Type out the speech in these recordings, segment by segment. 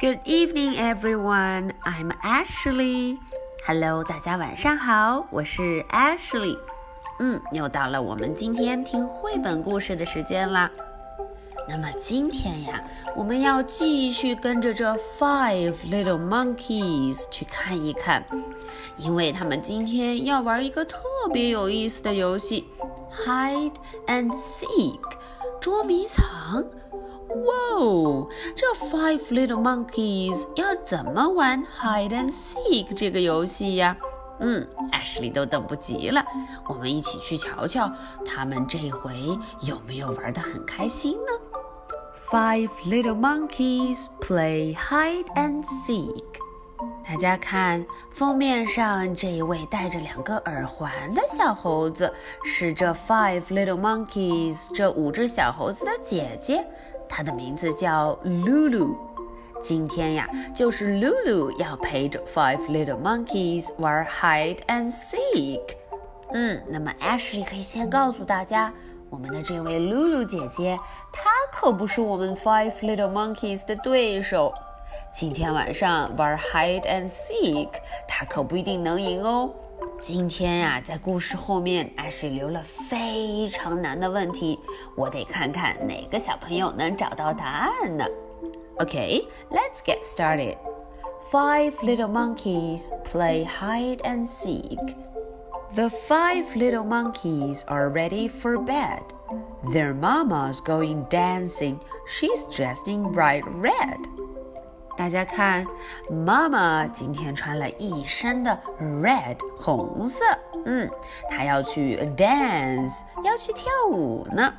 Good evening, everyone. I'm Ashley. Hello，大家晚上好，我是 Ashley。嗯，又到了我们今天听绘本故事的时间啦。那么今天呀，我们要继续跟着这 Five Little Monkeys 去看一看，因为他们今天要玩一个特别有意思的游戏，Hide and Seek，捉迷藏。哦，这 Five Little Monkeys 要怎么玩 Hide and Seek 这个游戏呀？嗯，Ashley 都等不及了，我们一起去瞧瞧，他们这回有没有玩得很开心呢？Five little monkeys play hide and seek。大家看封面上这一位戴着两个耳环的小猴子，是这 Five little monkeys 这五只小猴子的姐姐，她的名字叫 Lulu。今天呀，就是 Lulu 要陪着 Five Little Monkeys 玩 Hide and Seek。嗯，那么 Ashley 可以先告诉大家，我们的这位 Lulu 姐姐，她可不是我们 Five Little Monkeys 的对手。今天晚上玩 Hide and Seek，她可不一定能赢哦。今天呀，在故事后面，Ashley 留了非常难的问题，我得看看哪个小朋友能找到答案呢？Okay, let's get started. Five little monkeys play hide and seek. The five little monkeys are ready for bed. Their mama's going dancing. She's dressed in bright red. 大家看，妈妈今天穿了一身的 red 红色，嗯，她要去 dance，要去跳舞呢。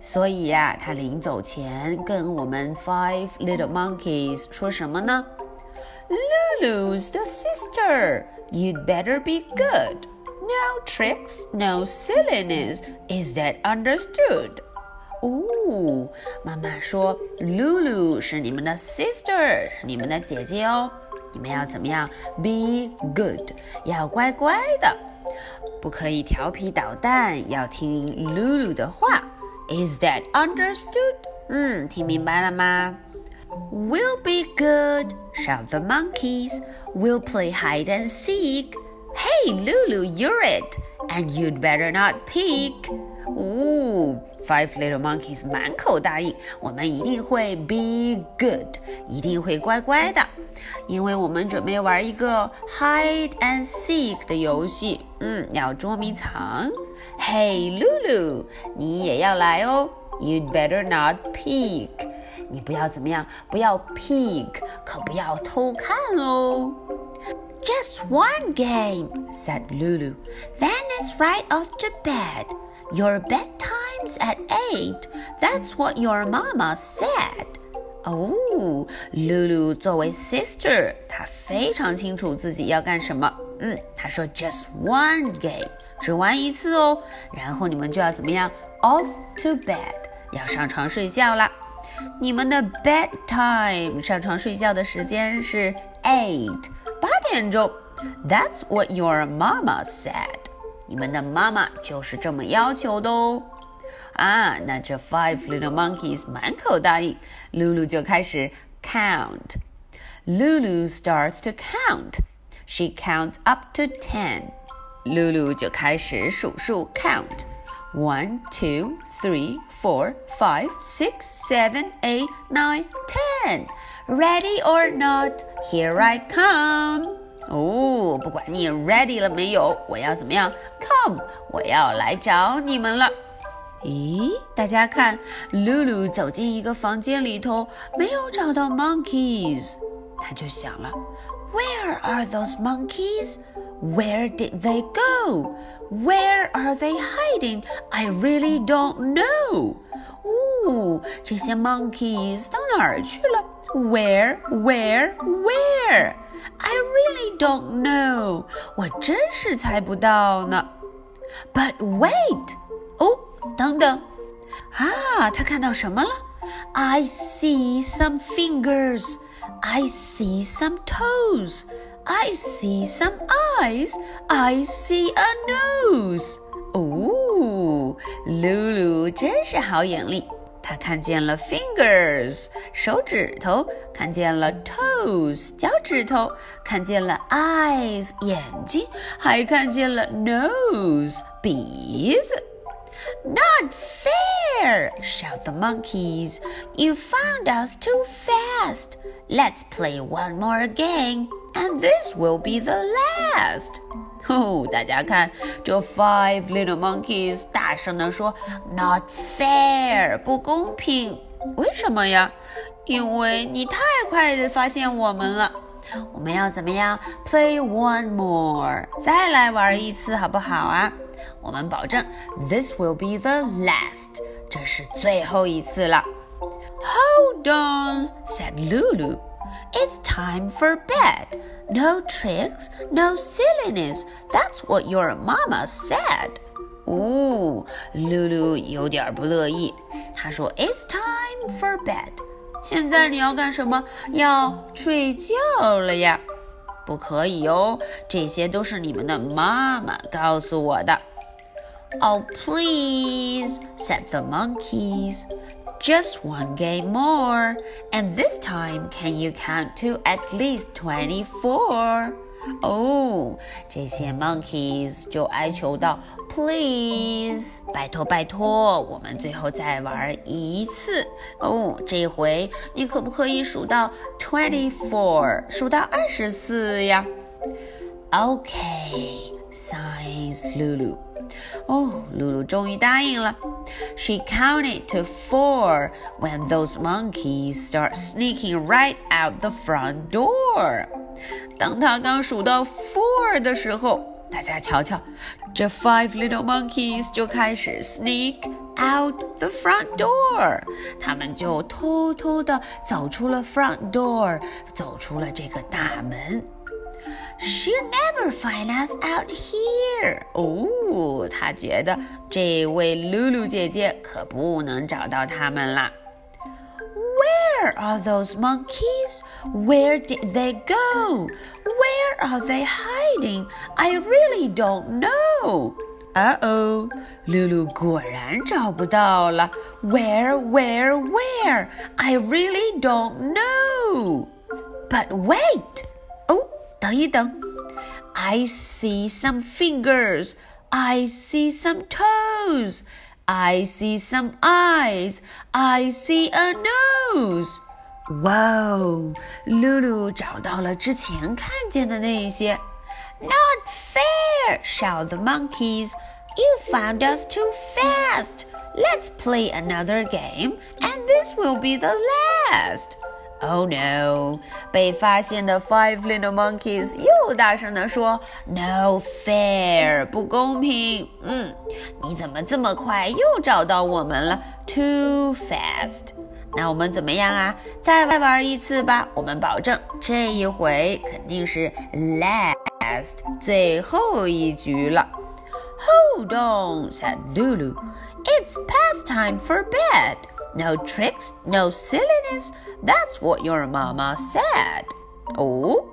所以呀，他临走前跟我们 Five Little Monkeys 说什么呢？Lulu's the sister. You'd better be good. No tricks, no silliness. Is that understood? 哦，妈妈说，Lulu 是你们的 sister，是你们的姐姐哦。你们要怎么样？Be good，要乖乖的，不可以调皮捣蛋，要听 Lulu 的话。is that understood? 嗯，听明白了吗？We'll be good, shout the monkeys. We'll play hide and seek. Hey, Lulu, you're it, and you'd better not peek. 哦，Five little monkeys 满口答应，我们一定会 be good，一定会乖乖的，因为我们准备玩一个 hide and seek 的游戏，嗯，要捉迷藏。Hey Lulu，你也要来哦。You'd better not peek，你不要怎么样？不要 peek，可不要偷看哦。Just one game, said Lulu. Then it's right off to bed. Your bedtime's at eight. That's what your mama said. 哦，Lulu 作为 sister，她非常清楚自己要干什么。嗯，她说 just one game，只玩一次哦。然后你们就要怎么样？Off to bed，要上床睡觉啦。你们的 bedtime 上床睡觉的时间是 eight 八点钟。That's what your mama said。你们的妈妈就是这么要求的哦。 啊，那这 five little monkeys 满口答应，露露就开始 count。Lulu starts to count. She counts up to ten. Lulu 就开始数数 count. One, two, three, four, five, six, seven, eight, nine, ten. Ready or not, here I come. Oh，哦，不管你 ready 了没有，我要怎么样？Come，我要来找你们了。咦，大家看，Lulu 走进一个房间里头，没有找到 monkeys，他就想了，Where are those monkeys? Where did they go? Where are they hiding? I really don't know. 哦，这些 monkeys 到哪儿去了？Where, where, where? I really don't know. 我真是猜不到呢。But wait，哦。 等等，啊，他看到什么了？I see some fingers. I see some toes. I see some eyes. I see a nose. 哦，露露真是好眼力。 他看见了 fingers 手指头，看见了 toes 脚趾头，看见了 eyes 眼睛，还看见了 nose 鼻子。 Not fair! shout the monkeys. You found us too fast. Let's play one more game, and this will be the last. 哦，大家看，这 five little monkeys 大声地说：“Not fair，不公平。为什么呀？因为你太快的发现我们了。我们要怎么样？Play one more，再来玩一次，好不好啊？ 我们保证，This will be the last，这是最后一次了。Hold on，said Lulu。It's time for bed. No tricks, no silliness. That's what your mama said. 哦，露露有点不乐意。她说：“It's time for bed。”现在你要干什么？要睡觉了呀？不可以哦，这些都是你们的妈妈告诉我的。 Oh, please, said the monkeys. Just one game more, and this time can you count to at least twenty-four? 哦，这些 monkeys 就哀求道：“Please，拜托拜托，我们最后再玩一次。哦，这回你可不可以数到 twenty-four，数到二十四呀 Sighs Lulu。哦，露露终于答应了。She counted to four when those monkeys start sneaking right out the front door。当她刚数到 four 的时候，大家瞧瞧，这 five little monkeys 就开始 sneak out the front door。他们就偷偷的走出了 front door，走出了这个大门。She'll never find us out here。哦，他觉得这位露露姐姐可不能找到他们啦。Where are those monkeys? Where did they go? Where are they hiding? I really don't know. Uh oh，露露果然找不到了。Where, where, where? I really don't know. But wait. 等一等，I see some fingers, I see some toes, I see some eyes, I see a nose. 哇哦，露露找到了之前看见的那些。Not fair! shout the monkeys. You found us too fast. Let's play another game, and this will be the last. Oh no！被发现的 Five Little Monkeys 又大声地说：“No fair，不公平！嗯，你怎么这么快又找到我们了？Too fast！那我们怎么样啊？再玩一次吧！我们保证这一回肯定是 last 最后一局了。”Hold on，said Lulu. It's past time for bed. No tricks, no silliness. That's what your mama said. 哦，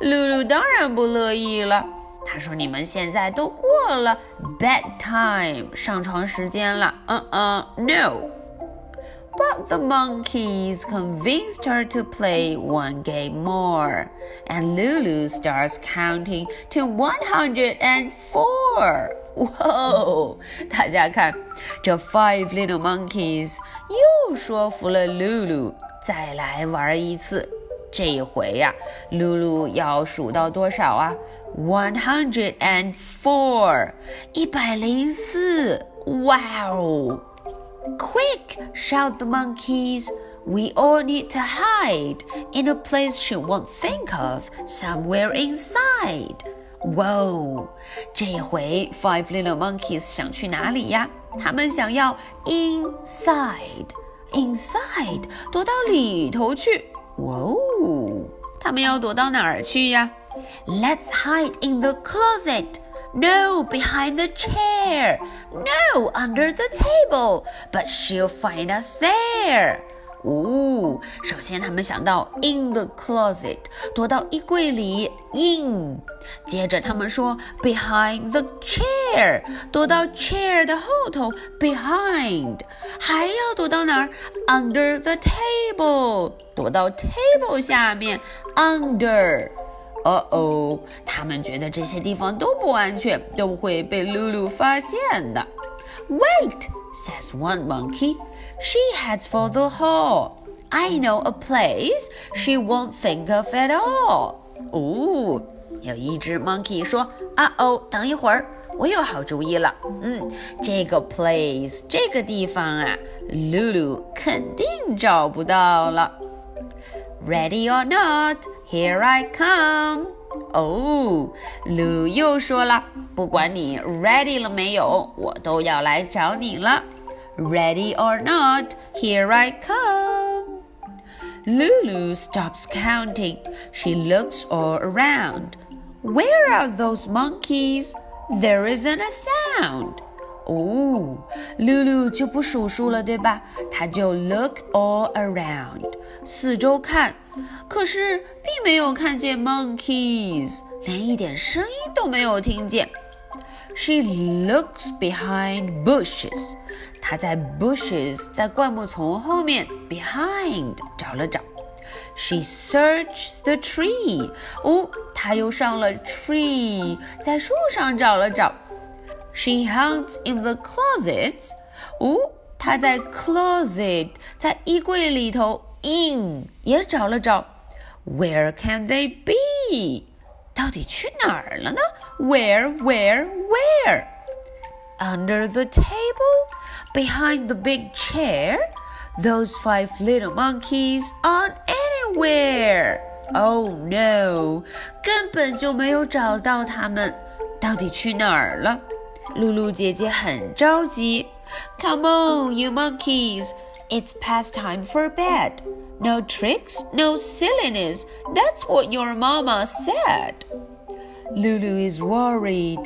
露露当然不乐意了。她说：“你们现在都过了 bedtime 上床时间了。”嗯嗯，no。But the monkeys convinced her to play one game more, and Lulu starts counting to 104. 哇哦！大家看，这 Five Little Monkeys 又说服了露露再来玩一次。这一回呀，露露要数到多少啊？One hundred and four，一百零四。哇哦！Quick! shout the monkeys. We all need to hide in a place she won't think of, somewhere inside. 哇哦！这回 Five Little Monkeys 想去哪里呀？他们想要 inside，inside 躲到里头去。哇哦！他们要躲到哪儿去呀？Let's hide in the closet. No, behind the chair. No, under the table. But she'll find us there. 哦，首先他们想到 in the closet，躲到衣柜里，in。接着他们说 behind the chair，躲到 chair 的后头，behind。还要躲到哪儿？under the table，躲到 table 下面，under。哦哦，他们觉得这些地方都不安全，都会被露露发现的。Wait, says one monkey. She heads for the hall. I know a place she won't think of at all. 哦，有一只 monkey 说：“啊哦，等一会儿，我有好主意了。嗯，这个 place 这个地方啊，露露肯定找不到了。Ready or not, here I come. 哦，露露又说了，不管你 ready 了没有，我都要来找你了。 Ready or not, here I come. Lulu stops counting. She looks all around. Where are those monkeys? There isn't a sound. 哦，露露就不数数了，对吧？她就 look all around，四周看，可是并没有看见 monkeys，连一点声音都没有听见。 She looks behind bushes，她在 bushes，在灌木丛后面 behind 找了找。She searches the tree，哦，她又上了 tree，在树上找了找。She hunts in the closet. 哦，她在 closet，在衣柜里头 in 也找了找。Where can they be？ 到底去哪儿了呢？Where, where, where? Under the table, behind the big chair. Those five little monkeys aren't anywhere. Oh no，根本就没有找到他们，到底去哪儿了？露露姐姐很着急。Come on, you monkeys! It's past time for bed. No tricks, no silliness. That's what your mama said. Lulu is worried.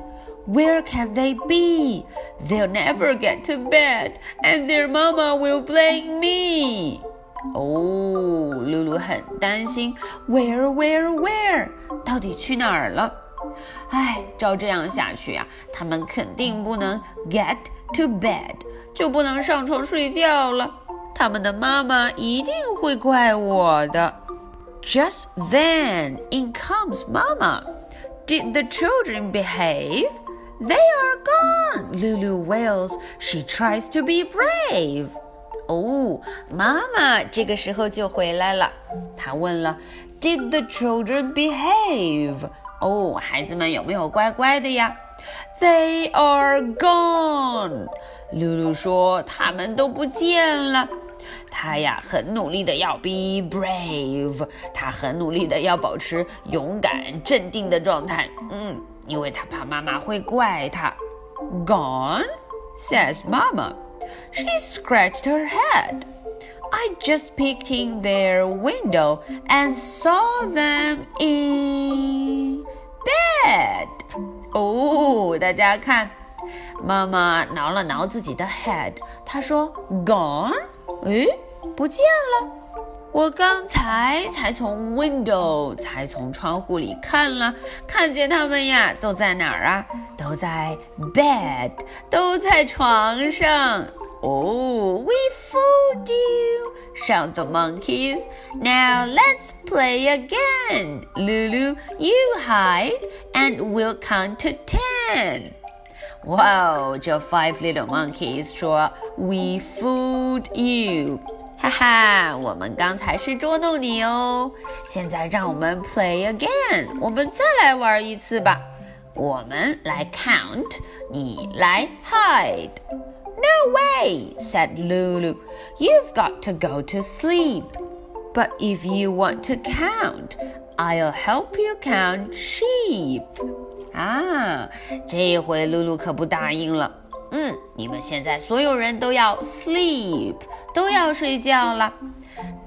Where can they be? They'll never get to bed, and their mama will blame me. 哦，露露很担心，Where, where, where？到底去哪儿了？哎，照这样下去啊，他们肯定不能 get to bed，就不能上床睡觉了。 他们的妈妈一定会怪我的。Just then, in comes Mama. Did the children behave? They are gone, Lulu wails. She tries to be brave. 哦，妈妈这个时候就回来了。她问了，Did the children behave? 哦，孩子们有没有乖乖的呀？They are gone。露露说他们都不见了。他呀很努力的要 be brave，他很努力的要保持勇敢镇定的状态。嗯，因为他怕妈妈会怪他。Gone says Mama. She scratched her head. I just peeked in their window and saw them in bed. 哦，大家看，妈妈挠了挠自己的 head，她说：“Gone？诶，不见了。我刚才才从 window，才从窗户里看了，看见他们呀，都在哪儿啊？都在 bed，都在床上。” Oh, we fooled you, shout the monkeys. Now let's play again. Lulu, you hide and we'll count to ten. Wow, 这 five little monkeys 说 We fooled you. 哈哈，我们刚才是捉弄你哦。现在让我们 play again，我们再来玩一次吧。我们来 count，你来 hide。no way, said Lulu. You've got to go to sleep. But if you want to count, I'll help you count sheep. 啊，这回露露可不答应了。嗯，你们现在所有人都要 sleep，都要睡觉了。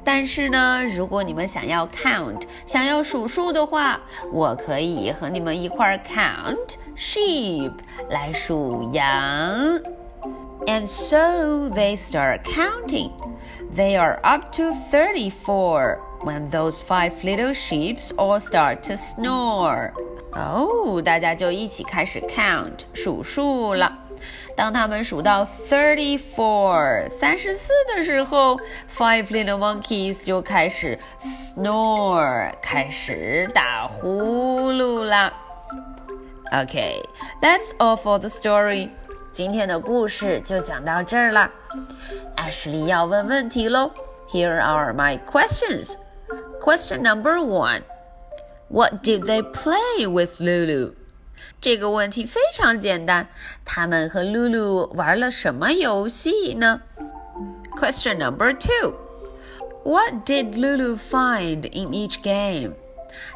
但是呢，如果你们想要 count，想要数数的话，我可以和你们一块儿 count sheep，来数羊。 And so they start counting. They are up to 34 when those five little sheep all start to snore. 哦，大家就一起开始 count 数数了。当他们数到 thirty four 三十四的时候，five little monkeys 就开始 snore 开始打呼噜啦。OK，that's all for the story. 今天的故事就讲到这儿了。Ashley 要问问题喽。Here are my questions. Question number one. What did they play with Lulu? 这个问题非常简单，他们和 Lulu 玩了什么游戏呢？Question number two. What did Lulu find in each game?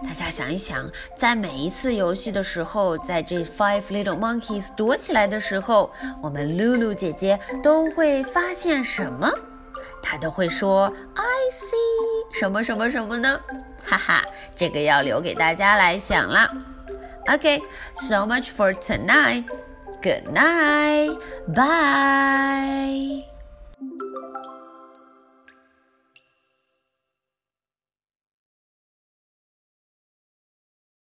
大家想一想，在每一次游戏的时候，在这 Five Little Monkeys 躲起来的时候，我们 Lulu 姐姐都会发现什么？他都会说 “I see” 什么什么什么呢？哈哈，这个要留给大家来想了。OK，so much for tonight. Good night. Bye.